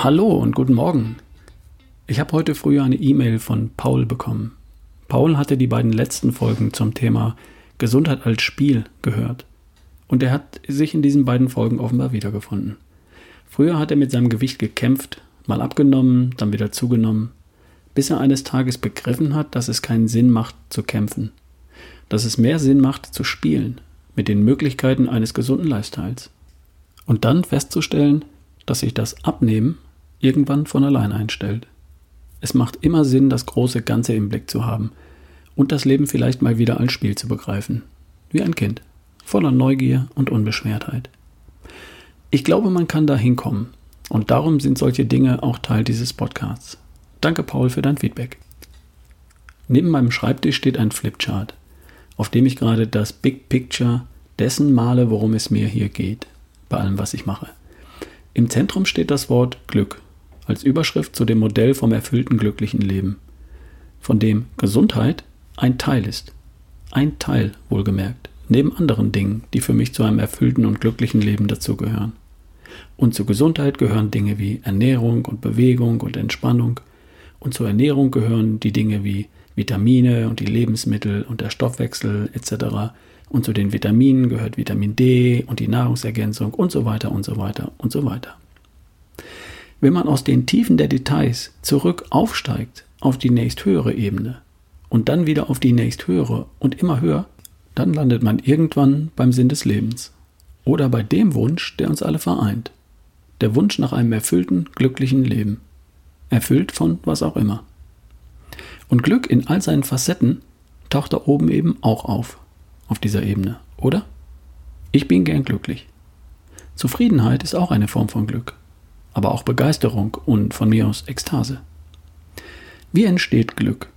Hallo und guten Morgen. Ich habe heute früh eine E-Mail von Paul bekommen. Paul hatte die beiden letzten Folgen zum Thema Gesundheit als Spiel gehört. Und er hat sich in diesen beiden Folgen offenbar wiedergefunden. Früher hat er mit seinem Gewicht gekämpft, mal abgenommen, dann wieder zugenommen, bis er eines Tages begriffen hat, dass es keinen Sinn macht zu kämpfen, dass es mehr Sinn macht zu spielen mit den Möglichkeiten eines gesunden Lifestyles. Und dann festzustellen, dass sich das Abnehmen irgendwann von allein einstellt. Es macht immer Sinn, das große Ganze im Blick zu haben und das Leben vielleicht mal wieder als Spiel zu begreifen. Wie ein Kind, voller Neugier und Unbeschwertheit. Ich glaube, man kann da hinkommen. Und darum sind solche Dinge auch Teil dieses Podcasts. Danke, Paul, für dein Feedback. Neben meinem Schreibtisch steht ein Flipchart, auf dem ich gerade das Big Picture dessen male, worum es mir hier geht, bei allem, was ich mache. Im Zentrum steht das Wort Glück als Überschrift zu dem Modell vom erfüllten glücklichen Leben, von dem Gesundheit ein Teil ist. Ein Teil, wohlgemerkt, neben anderen Dingen, die für mich zu einem erfüllten und glücklichen Leben dazugehören. Und zur Gesundheit gehören Dinge wie Ernährung und Bewegung und Entspannung. Und zur Ernährung gehören die Dinge wie Vitamine und die Lebensmittel und der Stoffwechsel etc. Und zu den Vitaminen gehört Vitamin D und die Nahrungsergänzung und so weiter und so weiter und so weiter. Wenn man aus den Tiefen der Details zurück aufsteigt auf die nächsthöhere Ebene und dann wieder auf die nächsthöhere und immer höher, dann landet man irgendwann beim Sinn des Lebens oder bei dem Wunsch, der uns alle vereint. Der Wunsch nach einem erfüllten, glücklichen Leben. Erfüllt von was auch immer. Und Glück in all seinen Facetten taucht da oben eben auch auf auf dieser Ebene, oder? Ich bin gern glücklich. Zufriedenheit ist auch eine Form von Glück, aber auch Begeisterung und von mir aus Ekstase. Wie entsteht Glück?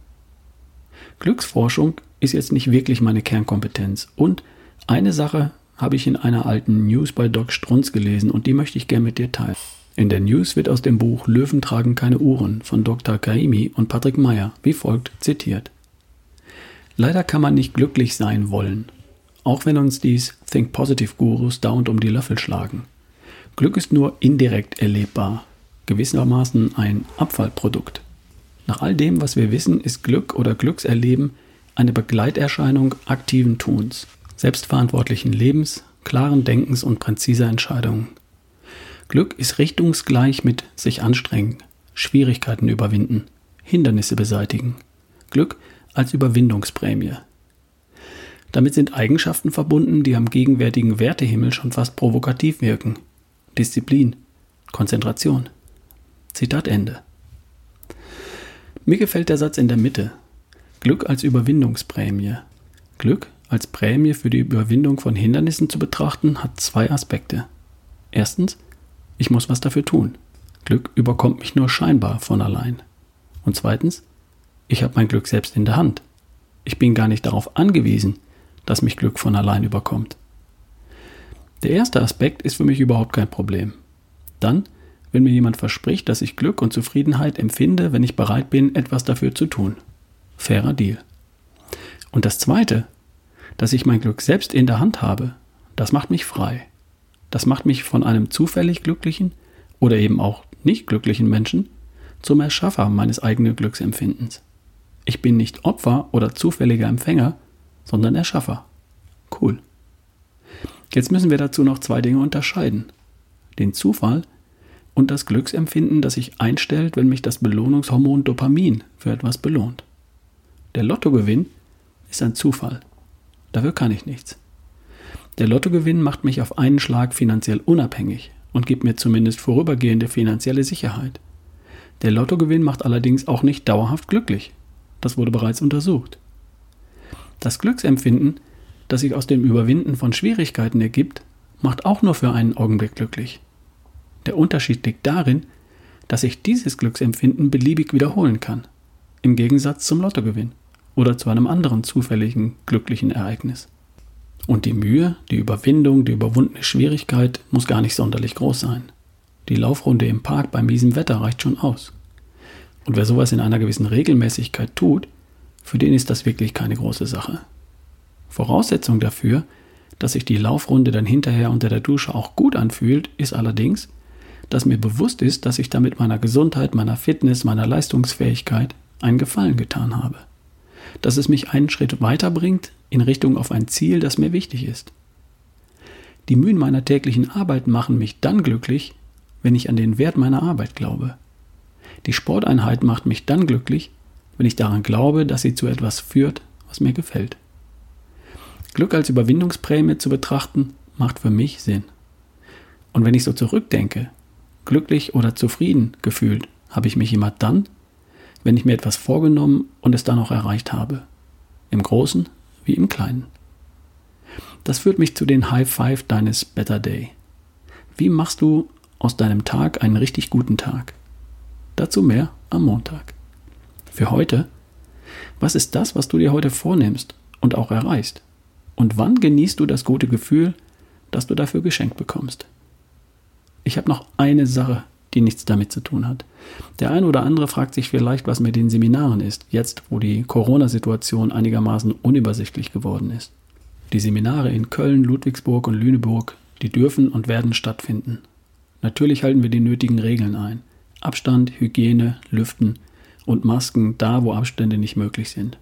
Glücksforschung ist jetzt nicht wirklich meine Kernkompetenz und eine Sache habe ich in einer alten News bei Doc Strunz gelesen und die möchte ich gern mit dir teilen. In der News wird aus dem Buch Löwen tragen keine Uhren von Dr. Kaimi und Patrick Meyer wie folgt zitiert. Leider kann man nicht glücklich sein wollen, auch wenn uns dies Think Positive Gurus dauernd um die Löffel schlagen. Glück ist nur indirekt erlebbar, gewissermaßen ein Abfallprodukt. Nach all dem, was wir wissen, ist Glück oder Glückserleben eine Begleiterscheinung aktiven Tuns, selbstverantwortlichen Lebens, klaren Denkens und präziser Entscheidungen. Glück ist richtungsgleich mit sich anstrengen, Schwierigkeiten überwinden, Hindernisse beseitigen. Glück als Überwindungsprämie. Damit sind Eigenschaften verbunden, die am gegenwärtigen Wertehimmel schon fast provokativ wirken. Disziplin, Konzentration. Zitat Ende. Mir gefällt der Satz in der Mitte. Glück als Überwindungsprämie. Glück als Prämie für die Überwindung von Hindernissen zu betrachten, hat zwei Aspekte. Erstens, ich muss was dafür tun. Glück überkommt mich nur scheinbar von allein. Und zweitens, ich habe mein Glück selbst in der Hand. Ich bin gar nicht darauf angewiesen, dass mich Glück von allein überkommt. Der erste Aspekt ist für mich überhaupt kein Problem. Dann, wenn mir jemand verspricht, dass ich Glück und Zufriedenheit empfinde, wenn ich bereit bin, etwas dafür zu tun. Fairer Deal. Und das Zweite, dass ich mein Glück selbst in der Hand habe, das macht mich frei. Das macht mich von einem zufällig glücklichen oder eben auch nicht glücklichen Menschen zum Erschaffer meines eigenen Glücksempfindens. Ich bin nicht Opfer oder zufälliger Empfänger, sondern Erschaffer. Cool. Jetzt müssen wir dazu noch zwei Dinge unterscheiden. Den Zufall und das Glücksempfinden, das sich einstellt, wenn mich das Belohnungshormon Dopamin für etwas belohnt. Der Lottogewinn ist ein Zufall. Dafür kann ich nichts. Der Lottogewinn macht mich auf einen Schlag finanziell unabhängig und gibt mir zumindest vorübergehende finanzielle Sicherheit. Der Lottogewinn macht allerdings auch nicht dauerhaft glücklich. Das wurde bereits untersucht. Das Glücksempfinden, das sich aus dem Überwinden von Schwierigkeiten ergibt, macht auch nur für einen Augenblick glücklich. Der Unterschied liegt darin, dass ich dieses Glücksempfinden beliebig wiederholen kann, im Gegensatz zum Lottogewinn oder zu einem anderen zufälligen glücklichen Ereignis. Und die Mühe, die Überwindung, die überwundene Schwierigkeit muss gar nicht sonderlich groß sein. Die Laufrunde im Park bei miesem Wetter reicht schon aus. Und wer sowas in einer gewissen Regelmäßigkeit tut, für den ist das wirklich keine große Sache. Voraussetzung dafür, dass sich die Laufrunde dann hinterher unter der Dusche auch gut anfühlt, ist allerdings, dass mir bewusst ist, dass ich damit meiner Gesundheit, meiner Fitness, meiner Leistungsfähigkeit einen Gefallen getan habe. Dass es mich einen Schritt weiterbringt in Richtung auf ein Ziel, das mir wichtig ist. Die Mühen meiner täglichen Arbeit machen mich dann glücklich, wenn ich an den Wert meiner Arbeit glaube. Die Sporteinheit macht mich dann glücklich, wenn ich daran glaube, dass sie zu etwas führt, was mir gefällt. Glück als Überwindungsprämie zu betrachten, macht für mich Sinn. Und wenn ich so zurückdenke, glücklich oder zufrieden gefühlt habe ich mich immer dann, wenn ich mir etwas vorgenommen und es dann auch erreicht habe. Im Großen wie im Kleinen. Das führt mich zu den High Five deines Better Day. Wie machst du aus deinem Tag einen richtig guten Tag? Dazu mehr am Montag. Für heute, was ist das, was du dir heute vornimmst und auch erreichst? Und wann genießt du das gute Gefühl, das du dafür geschenkt bekommst? Ich habe noch eine Sache, die nichts damit zu tun hat. Der eine oder andere fragt sich vielleicht, was mit den Seminaren ist, jetzt wo die Corona-Situation einigermaßen unübersichtlich geworden ist. Die Seminare in Köln, Ludwigsburg und Lüneburg, die dürfen und werden stattfinden. Natürlich halten wir die nötigen Regeln ein. Abstand, Hygiene, Lüften und Masken da, wo Abstände nicht möglich sind.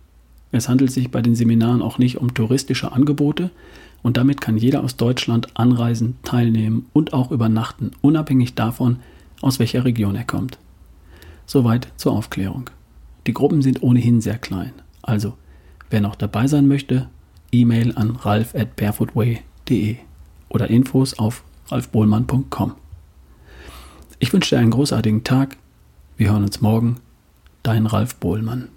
Es handelt sich bei den Seminaren auch nicht um touristische Angebote und damit kann jeder aus Deutschland anreisen, teilnehmen und auch übernachten, unabhängig davon, aus welcher Region er kommt. Soweit zur Aufklärung. Die Gruppen sind ohnehin sehr klein. Also, wer noch dabei sein möchte, E-Mail an ralf at barefootway.de oder Infos auf ralfbohlmann.com. Ich wünsche dir einen großartigen Tag. Wir hören uns morgen. Dein Ralf Bohlmann.